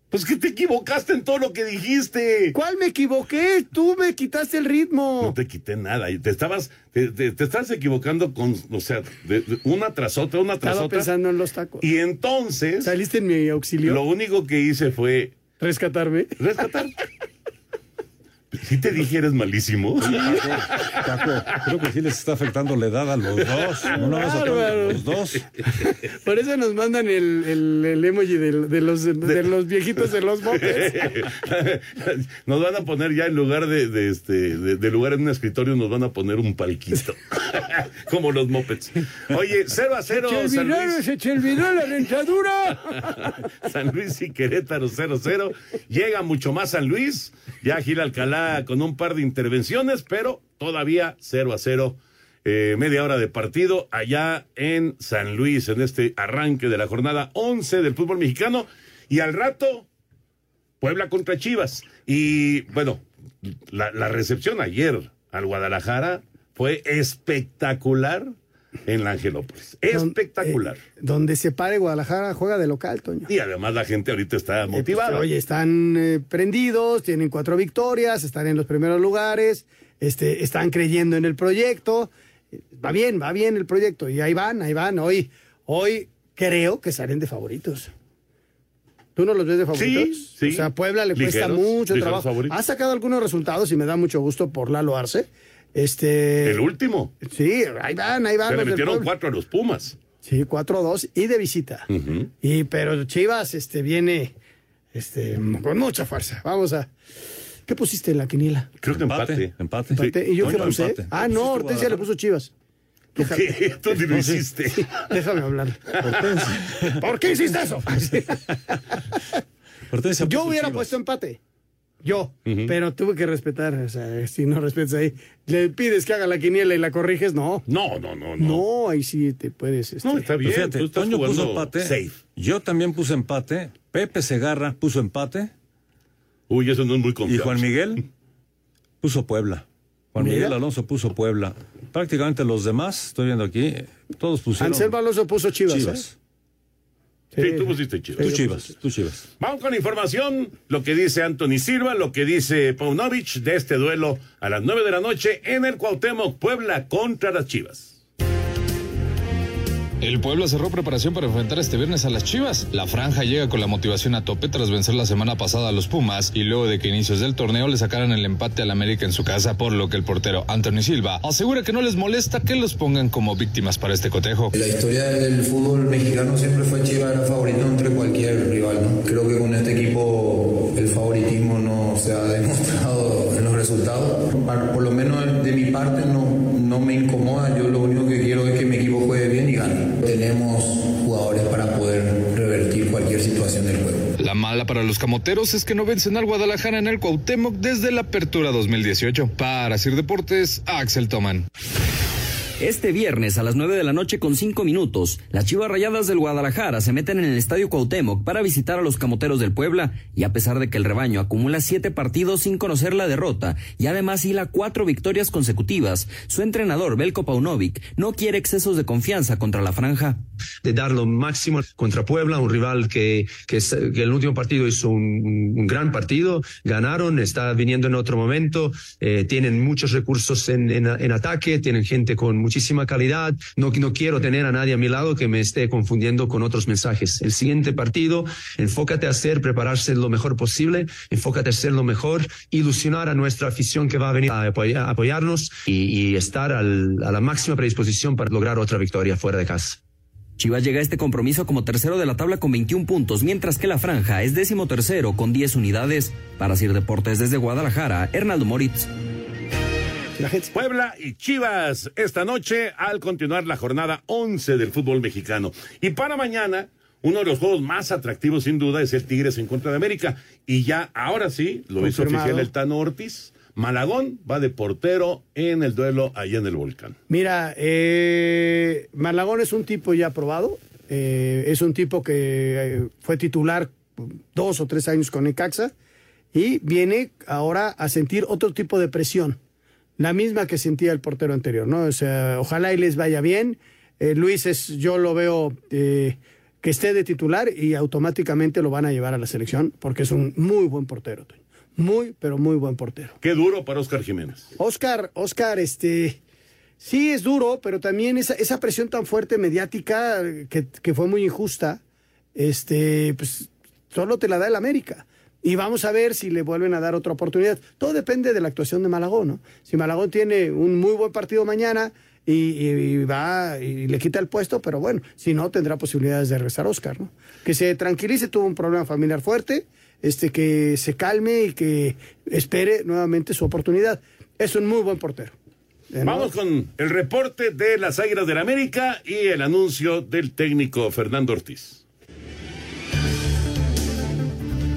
Pues que te equivocaste en todo lo que dijiste. ¿Cuál me equivoqué? Tú me quitaste el ritmo. No te quité nada. y Te estabas, te, te- te estás equivocando con, o sea, de- de una tras otra, una tras Estaba otra. pensando en los tacos. Y entonces. ¿Saliste en mi auxilio? Lo único que hice fue. ¿Rescatarme? Rescatar. Si te dije eres malísimo. Paco, creo que sí les está afectando la edad a los dos. No nada más a Bárbaro. los dos. Por eso nos mandan el, el, el emoji de, los, de, los viejitos de los mopeds. Nos van a poner ya en lugar de, de este de, de lugar en un escritorio nos van a poner un palquito. Como los mopeds. Oye, 0 a 0 Se San olvidó, Luis. se te olvidó la dentadura. San Luis y Querétaro 0-0. Llega mucho más San Luis. Ya Gil Alcalá con un par de intervenciones, pero todavía 0 a 0. Eh, media hora de partido allá en San Luis, en este arranque de la jornada 11 del fútbol mexicano. Y al rato, Puebla contra Chivas. Y bueno, la, la recepción ayer al Guadalajara fue espectacular en la Angelópolis. Espectacular. Donde se pare Guadalajara juega de local, Toño. Y además la gente ahorita está motivada. Oye, están eh, prendidos, tienen cuatro victorias, están en los primeros lugares, este, están creyendo en el proyecto. Va bien, va bien el proyecto. Y ahí van, ahí van. Hoy, hoy creo que salen de favoritos. ¿Tú no los ves de favoritos? sí. O sea, Puebla le cuesta mucho trabajo. favoritos. Ha sacado algunos resultados y me da mucho gusto por Lalo Arce. Este, El último. Sí, ahí van, ahí van. Se le metieron cuatro a los Pumas. Sí, 4-2 y de visita. Y pero Chivas este viene este con mucha fuerza. Vamos a ¿Qué pusiste en la quinila? Creo que empate. Empate. Empate. ¿Y yo qué puse? empate. Ah, no, Hortensia le puso Chivas. ¿Qué? Tú lo hiciste. Déjame hablar. ¿Por qué hiciste eso? Hortensia Yo hubiera Chivas. puesto empate. Yo, pero tuve que respetar, o sea, si no respetas ahí, le pides que haga la quiniela y la corriges, no. No, no, no, no. No, ahí sí te puedes. este, No, está bien. Fíjate, tú estás Toño puso empate. safe. Yo también puse empate. Pepe Segarra puso empate. Uy, eso no es muy Y confiable. Juan Miguel puso Puebla. Juan. Miguel Alonso puso Puebla. Prácticamente los demás, estoy viendo aquí, todos pusieron Anselmo Alonso puso Chivas. Chivas. ¿eh? Sí, tú pusiste Chivas. Tú Chivas, tú Chivas. Vamos con información, lo que dice Anthony Silva, lo que dice Paunovic de este duelo a las 9 de la noche en el Cuauhtémoc Puebla contra las Chivas. El Puebla cerró preparación para enfrentar este viernes a las Chivas. La franja llega con la motivación a tope tras vencer la semana pasada a los Pumas y luego de que inicios del torneo le sacaran el empate al América en su casa, por lo que el portero Anthony Silva asegura que no les molesta que los pongan como víctimas para este cotejo. La historia del fútbol mexicano siempre fue Chivas era favorito entre cualquier rival, ¿no? Creo que con este equipo el favoritismo no se ha demostrado en los resultados. Por lo menos de mi parte no, no me incomoda, yo lo único que quiero es que mi equipo juegue bien y gane. Tenemos jugadores para poder revertir cualquier situación del juego. La mala para los camoteros es que no vencen al Guadalajara en el Cuauhtémoc desde la apertura 2018. Para Sir Deportes, Axel Toman. Este viernes a las 9 de la noche con 5 minutos, las Chivas Rayadas del Guadalajara se meten en el Estadio Cuauhtémoc para visitar a los Camoteros del Puebla y a pesar de que el rebaño acumula 7 partidos sin conocer la derrota y además hila 4 victorias consecutivas, su entrenador Belko Paunovic no quiere excesos de confianza contra la franja. De dar lo máximo contra Puebla, un rival que, que, el último partido hizo un, gran partido, ganaron, está viniendo en otro momento, eh, tienen muchos recursos en, en, en ataque, tienen gente con muchísima calidad. No, quiero tener a nadie a mi lado que me esté confundiendo con otros mensajes. El siguiente partido, enfócate a hacer, prepararse lo mejor posible, enfócate a hacer lo mejor, ilusionar a nuestra afición que va a venir a, apoyar, a apoyarnos y, estar a la máxima predisposición para lograr otra victoria fuera de casa. Chivas llega a este compromiso como tercero de la tabla con 21 puntos, mientras que la franja es décimo tercero con 10 unidades. Para Sir Deportes desde Guadalajara, Hernaldo Moritz. Puebla y Chivas esta noche al continuar la jornada 11 del fútbol mexicano. Y para mañana, uno de los juegos más atractivos sin duda es el Tigres en contra de América. Y ya ahora sí, lo hizo oficial el Tano Ortiz. Malagón va de portero en el duelo allá en el volcán. Mira, eh, Malagón es un tipo ya probado. Eh, es un tipo que eh, fue titular dos o tres años con Necaxa y viene ahora a sentir otro tipo de presión la misma que sentía el portero anterior, ¿no? O sea, ojalá y les vaya bien. Eh, Luis es, yo lo veo eh, que esté de titular y automáticamente lo van a llevar a la selección porque es un muy buen portero, muy, pero muy buen portero. Qué duro para Oscar Jiménez. Oscar, Oscar, este, sí es duro, pero también esa, esa presión tan fuerte mediática que, que fue muy injusta, este, pues solo te la da el América. Y vamos a ver si le vuelven a dar otra oportunidad. Todo depende de la actuación de Malagón, ¿no? Si Malagón tiene un muy buen partido mañana y, va y le quita el puesto, pero bueno, si no, tendrá posibilidades de regresar Oscar, ¿no? Que se tranquilice, tuvo un problema familiar fuerte, este, que se calme y que espere nuevamente su oportunidad. Es un muy buen portero. Vamos con el reporte de las Águilas del América y el anuncio del técnico Fernando Ortiz.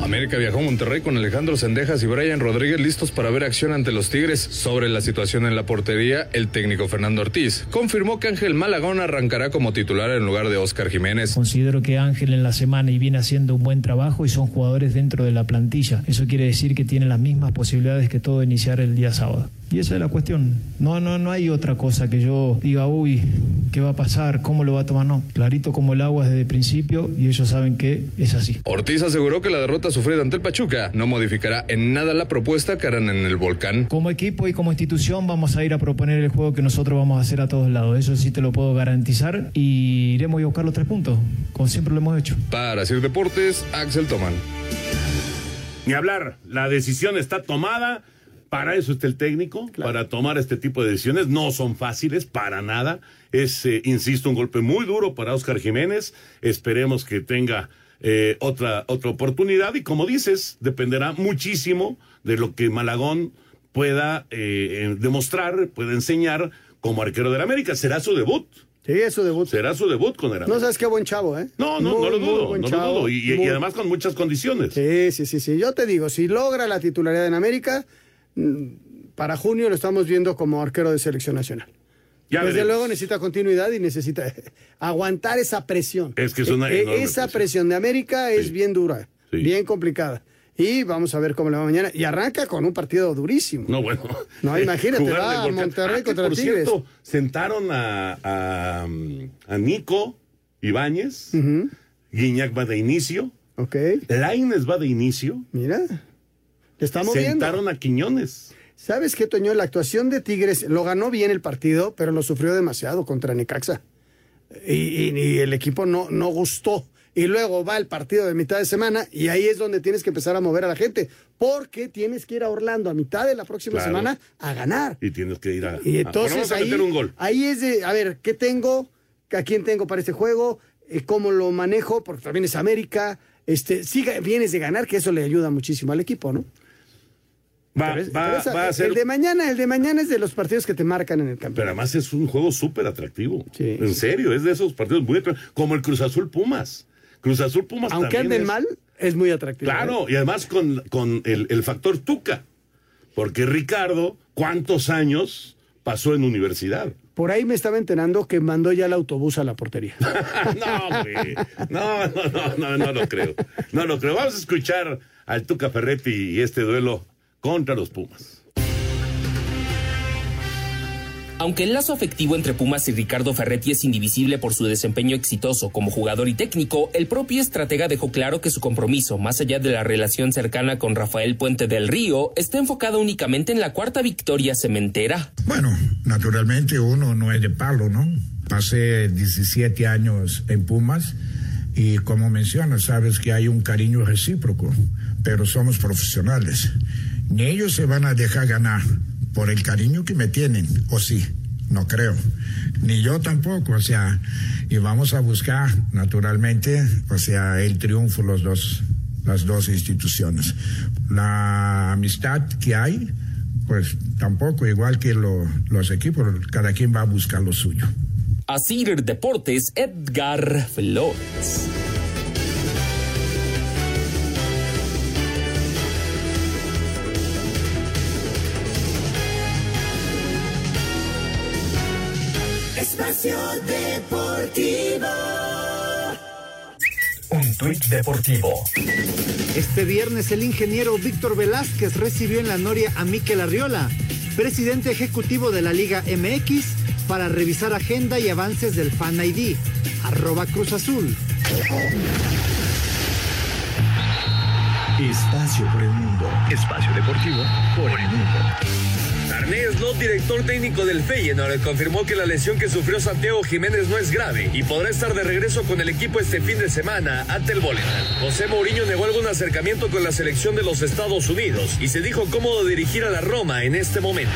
América viajó a Monterrey con Alejandro Sendejas y Brian Rodríguez listos para ver acción ante los Tigres. Sobre la situación en la portería, el técnico Fernando Ortiz confirmó que Ángel Malagón arrancará como titular en lugar de Oscar Jiménez. Considero que Ángel en la semana y viene haciendo un buen trabajo y son jugadores dentro de la plantilla. Eso quiere decir que tienen las mismas posibilidades que todo iniciar el día sábado. Y esa es la cuestión. No, no, no hay otra cosa que yo diga, uy, ¿qué va a pasar? ¿Cómo lo va a tomar? No, clarito como el agua desde el principio y ellos saben que es así. Ortiz aseguró que la derrota sufrida ante el Pachuca no modificará en nada la propuesta que harán en el volcán. Como equipo y como institución vamos a ir a proponer el juego que nosotros vamos a hacer a todos lados. Eso sí te lo puedo garantizar y iremos a buscar los tres puntos, como siempre lo hemos hecho. Para Sir Deportes, Axel Toman. Ni hablar, la decisión está tomada. Para eso está el técnico, claro. para tomar este tipo de decisiones. No son fáciles, para nada. Es, eh, insisto, un golpe muy duro para Oscar Jiménez. Esperemos que tenga eh, otra, otra oportunidad. Y como dices, dependerá muchísimo de lo que Malagón pueda eh, demostrar, pueda enseñar como arquero del América. Será su debut. Sí, es su debut. Será su debut con el América. No sabes qué buen chavo, ¿eh? No, no, muy, no lo dudo, no chavo, lo dudo. Y, muy... y, además con muchas condiciones. Sí, sí, sí, sí. Yo te digo, si logra la titularidad en América, para junio lo estamos viendo como arquero de selección nacional. Ya Desde veremos. luego necesita continuidad y necesita aguantar esa presión. Es que es una eh, esa presión. presión. de América es sí. bien dura, sí. bien complicada. Y vamos a ver cómo le va mañana. Y arranca con un partido durísimo. No, bueno. No, imagínate, va a Monterrey ah, contra por Tigres. Cierto, sentaron a, a, a Nico Ibáñez. Uh -huh. Guiñac va de inicio. Ok. Laines va de inicio. Mira. Le moviendo. Sentaron a Quiñones. ¿Sabes qué, Toño? La actuación de Tigres lo ganó bien el partido, pero lo sufrió demasiado contra Necaxa. Y, y- y el equipo no, no gustó. Y luego va el partido de mitad de semana y ahí es donde tienes que empezar a mover a la gente. Porque tienes que ir a Orlando a mitad de la próxima Claro. semana a ganar. Y tienes que ir a. Y entonces a ahí, meter un gol. ahí es de, a ver, ¿qué tengo? ¿A quién tengo para este juego? Eh, ¿Cómo lo manejo? Porque también es América. Este, sí, ga- vienes de ganar, que eso le ayuda muchísimo al equipo, ¿no? Va, Pero es- va- pero esa- va a ser. El de mañana, el de mañana es de los partidos que te marcan en el campeonato. Pero además es un juego súper atractivo. En serio, es de esos partidos muy atractivos. Como el Cruz Azul Pumas. Cruz Azul Pumas Aunque también anden es- mal, es muy atractivo. Claro, ¿eh? y además con, con el, el factor Tuca. Porque Ricardo, ¿cuántos años pasó en universidad? Por ahí me estaba enterando que mandó ya el autobús a la portería. no, güey. No, no, no, no, no lo creo. No lo creo. Vamos a escuchar al Tuca Ferretti y este duelo contra los Pumas. Aunque el lazo afectivo entre Pumas y Ricardo Ferretti es indivisible por su desempeño exitoso como jugador y técnico, el propio estratega dejó claro que su compromiso, más allá de la relación cercana con Rafael Puente del Río, está enfocado únicamente en la cuarta victoria cementera. Bueno, naturalmente uno no es de palo, ¿no? Pasé 17 años en Pumas y como mencionas, sabes que hay un cariño recíproco, pero somos profesionales. Ni ellos se van a dejar ganar por el cariño que me tienen, o sí, no creo. Ni yo tampoco, o sea, y vamos a buscar naturalmente, o sea, el triunfo los dos, las dos instituciones. La amistad que hay, pues tampoco, igual que lo- los equipos, cada quien va a buscar lo suyo. Asir Deportes, Edgar Flores. Espacio Deportivo. Un tuit deportivo. Este viernes el ingeniero Víctor Velázquez recibió en la Noria a Miquel Arriola, presidente ejecutivo de la Liga MX, para revisar agenda y avances del Fan ID, arroba Cruz Azul. Espacio por el mundo. Espacio deportivo por el mundo. Arné Slot, director técnico del Feyenoord, confirmó que la lesión que sufrió Santiago Jiménez no es grave y podrá estar de regreso con el equipo este fin de semana ante el Volendam. José Mourinho negó algún acercamiento con la selección de los Estados Unidos y se dijo cómodo dirigir a la Roma en este momento.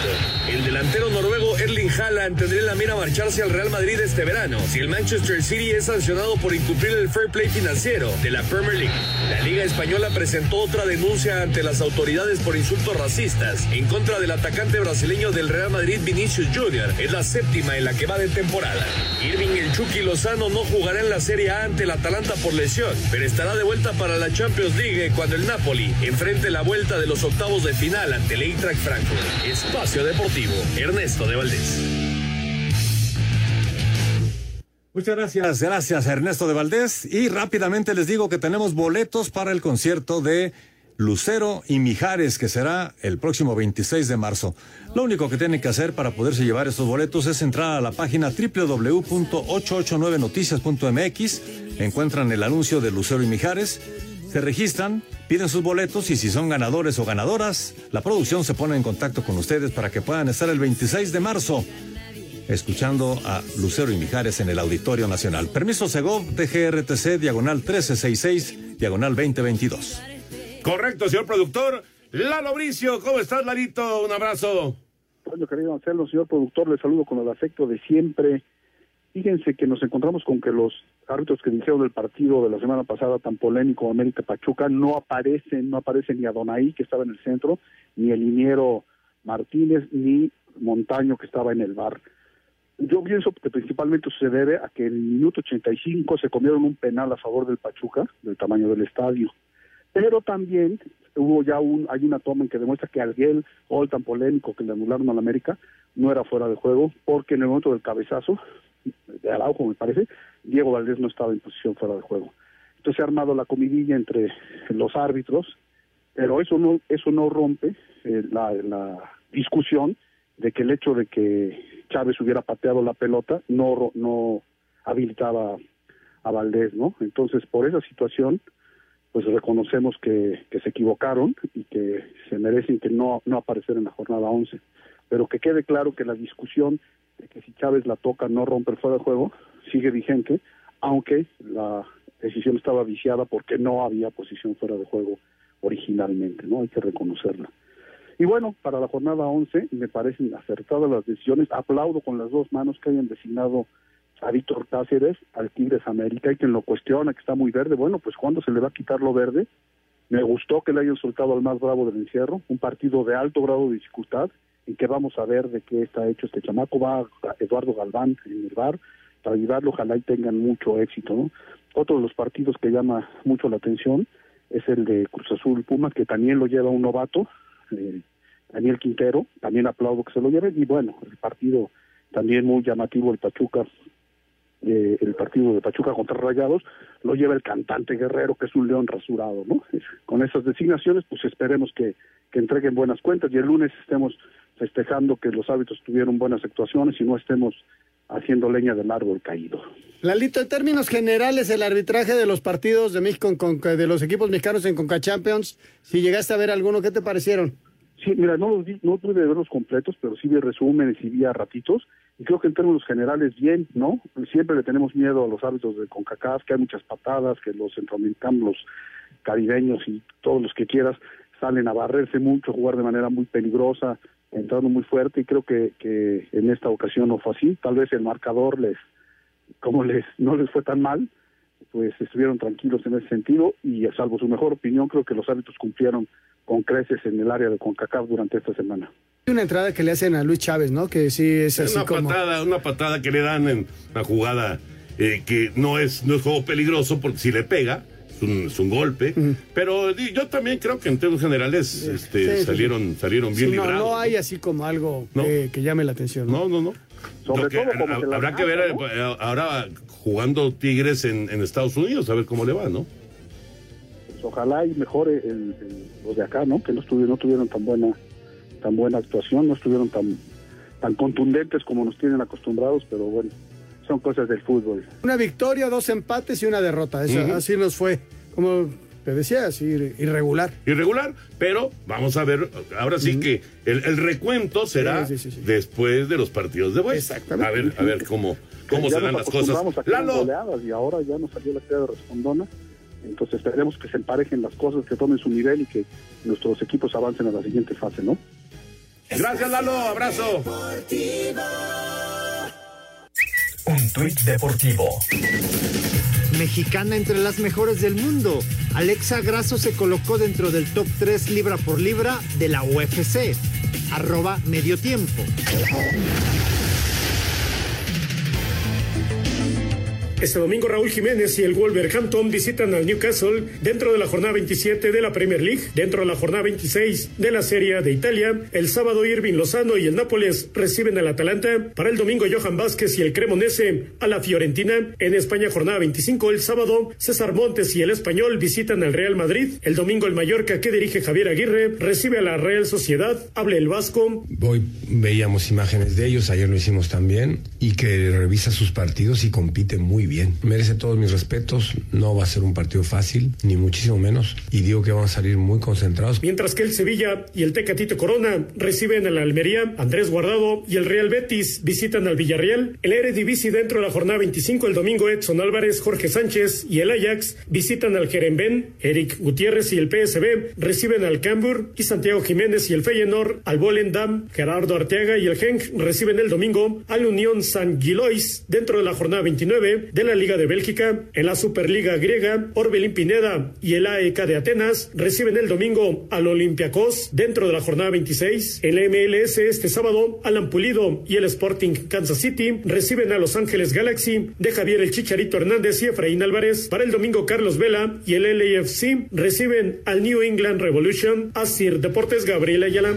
El delantero noruego Erling Haaland tendría en la mira marcharse al Real Madrid este verano si el Manchester City es sancionado por incumplir el fair play financiero de la Premier League. La Liga Española presentó otra denuncia ante las autoridades por insultos racistas en contra del atacante brasileño del Real Madrid Vinicius Jr. Es la séptima en la que va de temporada. Irving el Chucky Lozano no jugará en la Serie A ante el Atalanta por lesión, pero estará de vuelta para la Champions League cuando el Napoli enfrente la vuelta de los octavos de final ante el Eintracht Frankfurt. Espacio Deportivo, Ernesto de Valdés. Muchas gracias, gracias Ernesto de Valdés. Y rápidamente les digo que tenemos boletos para el concierto de Lucero y Mijares, que será el próximo 26 de marzo. Lo único que tienen que hacer para poderse llevar estos boletos es entrar a la página www.889noticias.mx, encuentran el anuncio de Lucero y Mijares, se registran, piden sus boletos y si son ganadores o ganadoras, la producción se pone en contacto con ustedes para que puedan estar el 26 de marzo escuchando a Lucero y Mijares en el Auditorio Nacional. Permiso Segov de GRTC, diagonal 1366, diagonal 2022. Correcto, señor productor. Lalo Bricio, ¿cómo estás, Larito? Un abrazo. Bueno, querido Marcelo, señor productor, le saludo con el afecto de siempre. Fíjense que nos encontramos con que los árbitros que dijeron del partido de la semana pasada tan polémico América Pachuca no aparecen, no aparece ni Adonai, que estaba en el centro, ni el liniero Martínez, ni Montaño, que estaba en el bar. Yo pienso que principalmente se debe a que en el minuto 85 se comieron un penal a favor del Pachuca, del tamaño del estadio. Pero también hubo ya un, hay una toma en que demuestra que Alguel, gol tan polémico que le anularon al América, no era fuera de juego, porque en el momento del cabezazo, de Araujo me parece, Diego Valdés no estaba en posición fuera de juego. Entonces se ha armado la comidilla entre los árbitros, pero eso no, eso no rompe eh, la, la discusión de que el hecho de que Chávez hubiera pateado la pelota no, no habilitaba a Valdés, ¿no? Entonces, por esa situación, pues reconocemos que, que se equivocaron y que se merecen que no, no aparecer en la jornada 11. Pero que quede claro que la discusión de que si Chávez la toca no rompe el fuera de juego sigue vigente, aunque la decisión estaba viciada porque no había posición fuera de juego originalmente, ¿no? Hay que reconocerla. Y bueno, para la jornada 11 me parecen acertadas las decisiones. Aplaudo con las dos manos que hayan designado a Víctor Cáceres al Tigres América y quien lo cuestiona que está muy verde. Bueno, pues ¿cuándo se le va a quitar lo verde? Me gustó que le hayan soltado al más bravo del encierro, un partido de alto grado de dificultad y que vamos a ver de qué está hecho este chamaco. Va Eduardo Galván en el bar para ayudarlo, ojalá y tengan mucho éxito. ¿no? Otro de los partidos que llama mucho la atención es el de Cruz Azul Puma, que también lo lleva un novato, eh, Daniel Quintero, también aplaudo que se lo lleve, y bueno, el partido también muy llamativo, el Pachuca, eh, el partido de Pachuca contra Rayados, lo lleva el cantante guerrero, que es un león rasurado, ¿no? Con esas designaciones, pues esperemos que, que entreguen buenas cuentas y el lunes estemos festejando que los hábitos tuvieron buenas actuaciones y no estemos haciendo leña del árbol caído. Lalito, en términos generales, el arbitraje de los partidos de México, con, de los equipos mexicanos en Conca Champions, si llegaste a ver alguno, ¿qué te parecieron? Sí, mira, no los vi, no pude verlos completos, pero sí vi resúmenes y vi a ratitos, y creo que en términos generales bien, ¿no? Siempre le tenemos miedo a los árbitros de CONCACAF, que hay muchas patadas, que los centroamericanos, los caribeños y todos los que quieras salen a barrerse mucho, jugar de manera muy peligrosa, entrando muy fuerte y creo que, que en esta ocasión no fue así. Tal vez el marcador les, como les no les fue tan mal, pues estuvieron tranquilos en ese sentido y salvo su mejor opinión creo que los árbitros cumplieron con creces en el área de CONCACAF durante esta semana. Hay una entrada que le hacen a Luis Chávez, ¿no? Que sí es así una como... patada, una patada que le dan en una jugada eh, que no es no es juego peligroso porque si le pega es un, es un golpe, pero yo también creo que en términos generales este, Sí, sí, salieron salieron Sí, bien no, librados. no hay así como algo que, que llame la atención. No, no, no. Sobre Lo que- todo como ha- se la habrá que ver eh, ahora jugando Tigres en, en Estados Unidos, a ver cómo le va, ¿no? Pues ojalá y mejore el- el- los de acá, ¿no? Que no estuvieron, no tuvieron tan buena tan buena actuación, no estuvieron tan tan contundentes como nos tienen acostumbrados, pero bueno, son cosas del fútbol. Una victoria, dos empates y una derrota. Eso. Así nos fue. Como te decía, así irregular. Irregular, pero vamos a ver, ahora sí que el, el recuento será Sí, sí, sí, sí. después de los partidos de vuelta. A ver, a ver cómo, cómo Ya se dan nos las cosas. a Lalo, y ahora ya nos salió la queda de respondona. Entonces esperemos que se emparejen las cosas, que tomen su nivel y que nuestros equipos avancen a la siguiente fase, ¿no? gracias Lalo, abrazo. Un tuit deportivo. Mexicana entre las mejores del mundo. Alexa Grasso se colocó dentro del top 3 libra por libra de la UFC. Arroba medio tiempo. Este domingo Raúl Jiménez y el Wolverhampton visitan al Newcastle dentro de la jornada 27 de la Premier League, dentro de la jornada 26 de la Serie de Italia. El sábado Irving Lozano y el Nápoles reciben al Atalanta. Para el domingo Johan Vázquez y el Cremonese a la Fiorentina. En España jornada 25 el sábado César Montes y el Español visitan al Real Madrid. El domingo el Mallorca que dirige Javier Aguirre recibe a la Real Sociedad. Hable el Vasco. Hoy veíamos imágenes de ellos, ayer lo hicimos también, y que revisa sus partidos y compite muy bien. Merece todos mis respetos, no va a ser un partido fácil, ni muchísimo menos, y digo que van a salir muy concentrados. Mientras que el Sevilla y el Tecatito Corona reciben a la Almería, Andrés Guardado y el Real Betis visitan al Villarreal. El Eredivisie dentro de la jornada 25 el domingo Edson Álvarez, Jorge Sánchez y el Ajax visitan al Jeremben. Eric Gutiérrez y el PSB reciben al Cambur y Santiago Jiménez y el Feyenoord al Volendam. Gerardo Arteaga y el Genk reciben el domingo al Unión San Gilois dentro de la jornada 29 de la Liga de Bélgica. En la Superliga griega, Orbelín Pineda y el AEK de Atenas reciben el domingo al Olympiacos dentro de la jornada 26. En la MLS este sábado, Alan Pulido y el Sporting Kansas City reciben a Los Ángeles Galaxy de Javier el Chicharito Hernández y Efraín Álvarez. Para el domingo, Carlos Vela y el LAFC reciben al New England Revolution. Asir Deportes Gabriel Ayala.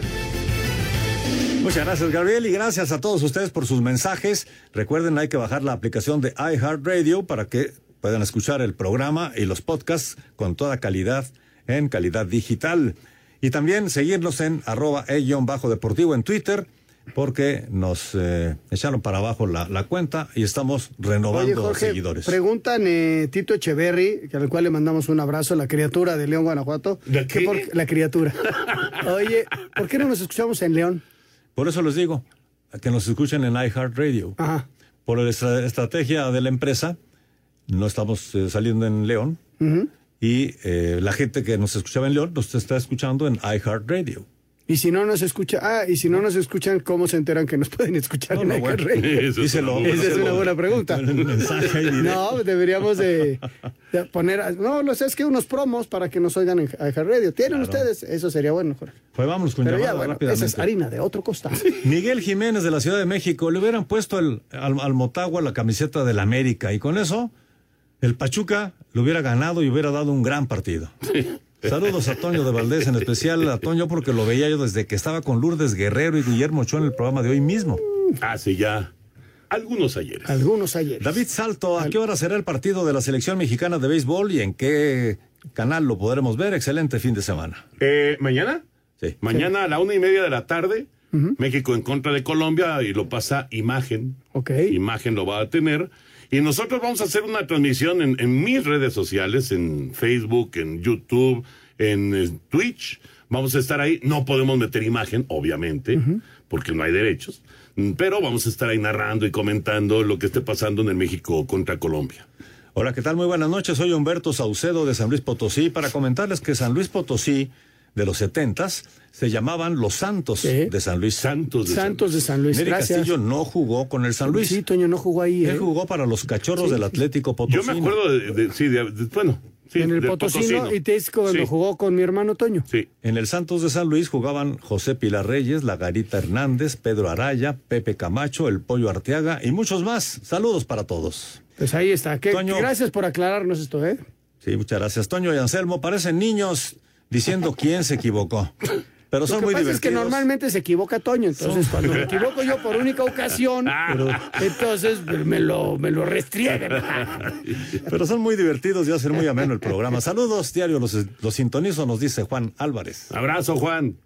Muchas gracias, Gabriel, y gracias a todos ustedes por sus mensajes. Recuerden, hay que bajar la aplicación de iHeartRadio para que puedan escuchar el programa y los podcasts con toda calidad en calidad digital. Y también seguirnos en arroba e-deportivo en Twitter, porque nos eh, echaron para abajo la, la cuenta y estamos renovando Oye, Jorge, seguidores. preguntan eh, Tito Echeverry, que al cual le mandamos un abrazo, la criatura de León, Guanajuato. ¿De que qué? por- la criatura. Oye, ¿por qué no nos escuchamos en León? Por eso les digo, que nos escuchen en iHeartRadio. Ajá. Por la estra- estrategia de la empresa, no estamos eh, saliendo en León y eh, la gente que nos escuchaba en León nos está escuchando en iHeartRadio. Y si no nos escucha, ah, y si no nos escuchan, ¿cómo se enteran que nos pueden escuchar en no, bueno. iHeartRadio? Eso es Díselo, una buena Esa es una buena pregunta. No, deberíamos de, de poner, a- no, lo sé, es que unos promos para que nos oigan en iHeartRadio. ¿Tienen ustedes? Eso sería bueno, Jorge. Pues vámonos con Pero ya, bueno, rápidamente. esa es harina de otro costado. Miguel Jiménez de la Ciudad de México, le hubieran puesto el, al, al Motagua la camiseta del América y con eso el Pachuca lo hubiera ganado y hubiera dado un gran partido. Saludos a Toño de Valdés, en especial a Toño porque lo veía yo desde que estaba con Lourdes Guerrero y Guillermo Ochoa en el programa de hoy mismo. Hace ya algunos ayeres. Algunos ayer. David Salto, ¿a qué hora será el partido de la selección mexicana de béisbol y en qué canal lo podremos ver? Excelente fin de semana. Eh, ¿Mañana? Sí. Mañana a la una y media de la tarde, México en contra de Colombia y lo pasa Imagen. Ok. Imagen lo va a tener. Y nosotros vamos a hacer una transmisión en, en mis redes sociales, en Facebook, en YouTube, en Twitch. Vamos a estar ahí. No podemos meter imagen, obviamente, porque no hay derechos. Pero vamos a estar ahí narrando y comentando lo que esté pasando en el México contra Colombia. Hola, ¿qué tal? Muy buenas noches. Soy Humberto Saucedo de San Luis Potosí para comentarles que San Luis Potosí de los setentas se llamaban los Santos de San Luis. Santos Santos de San Luis, Neri gracias. Castillo no jugó con el San Luis. Sí, Toño no jugó ahí. Él ¿eh? jugó para los cachorros Sí. del Atlético Potosí. Yo me acuerdo de, de- sí, de- de- bueno, sí, en el Potosino, y te es cuando Sí. jugó con mi hermano Toño. Sí. En el Santos de San Luis jugaban José Pilar Reyes, Lagarita Hernández, Pedro Araya, Pepe Camacho, El Pollo Arteaga y muchos más. Saludos para todos. Pues ahí está. Qué- Toño. Gracias por aclararnos esto, ¿eh? Sí, muchas gracias. Toño y Anselmo parecen niños diciendo quién se equivocó. Pero son Lo que muy pasa es que divertidos. normalmente se equivoca Toño, entonces cuando me equivoco yo por única ocasión, entonces me lo, me lo restriegan. Pero son muy divertidos y hacen muy ameno el programa. Saludos, diario, los, los sintonizo, nos dice Juan Álvarez. Abrazo, Juan.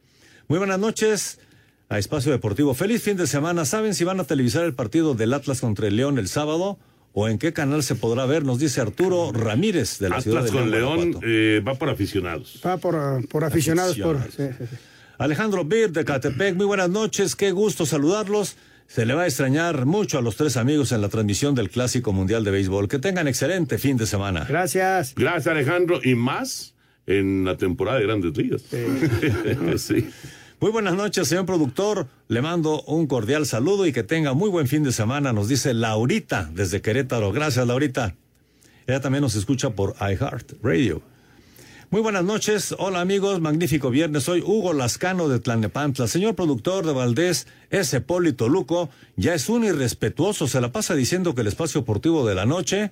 Muy buenas noches a Espacio Deportivo. Feliz fin de semana. ¿Saben si van a televisar el partido del Atlas contra el León el sábado? ¿O en qué canal se podrá ver? Nos dice Arturo Ramírez de la ciudad de con León eh, va por aficionados. Va por, ah, por aficionados. Por, sí, sí, sí. Alejandro Bir de Catepec, muy buenas noches, qué gusto saludarlos. Se le va a extrañar mucho a los tres amigos en la transmisión del Clásico Mundial de Béisbol. Que tengan excelente fin de semana. Gracias. Gracias, Alejandro. Y más en la temporada de Grandes Ligas. Sí. Muy buenas noches, señor productor. Le mando un cordial saludo y que tenga muy buen fin de semana, nos dice Laurita desde Querétaro. Gracias, Laurita. Ella también nos escucha por iHeart Radio. Muy buenas noches, hola amigos, magnífico viernes. Soy Hugo Lascano de Tlanepantla. Señor productor de Valdés, ese Polito Luco ya es un irrespetuoso. Se la pasa diciendo que el espacio deportivo de la noche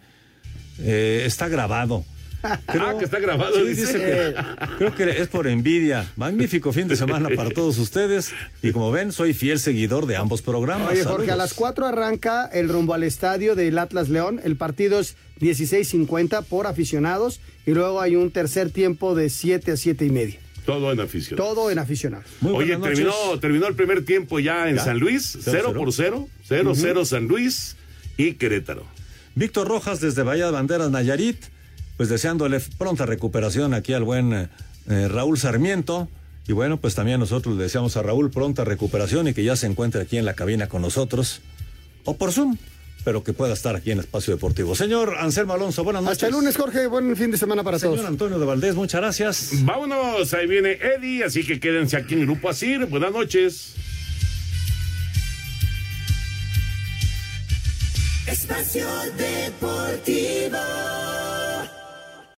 eh, está grabado. Ah, que está grabado. Sí, dice. que- creo que es por envidia. Magnífico fin de semana para todos ustedes. Y como ven, soy fiel seguidor de ambos programas. Oye, Jorge, a las 4 arranca el rumbo al estadio del Atlas León. El partido es 16.50 por aficionados y luego hay un tercer tiempo de 7 a 7 y media. Todo en afición. Todo en aficionados. Oye, terminó, terminó el primer tiempo ya en ¿Ya? San Luis, Cero, 0 cero. por 0, 0 0 San Luis y Querétaro. Víctor Rojas desde Bahía de Banderas, Nayarit. Pues deseándole pronta recuperación aquí al buen eh, eh, Raúl Sarmiento. Y bueno, pues también nosotros le deseamos a Raúl pronta recuperación y que ya se encuentre aquí en la cabina con nosotros. O por Zoom, pero que pueda estar aquí en Espacio Deportivo. Señor Anselmo Alonso, buenas noches. Hasta el lunes, Jorge. Buen fin de semana para Señor todos. Antonio de Valdés, muchas gracias. Vámonos, ahí viene Eddie, así que quédense aquí en el Grupo Asir. Buenas noches. Espacio Deportivo.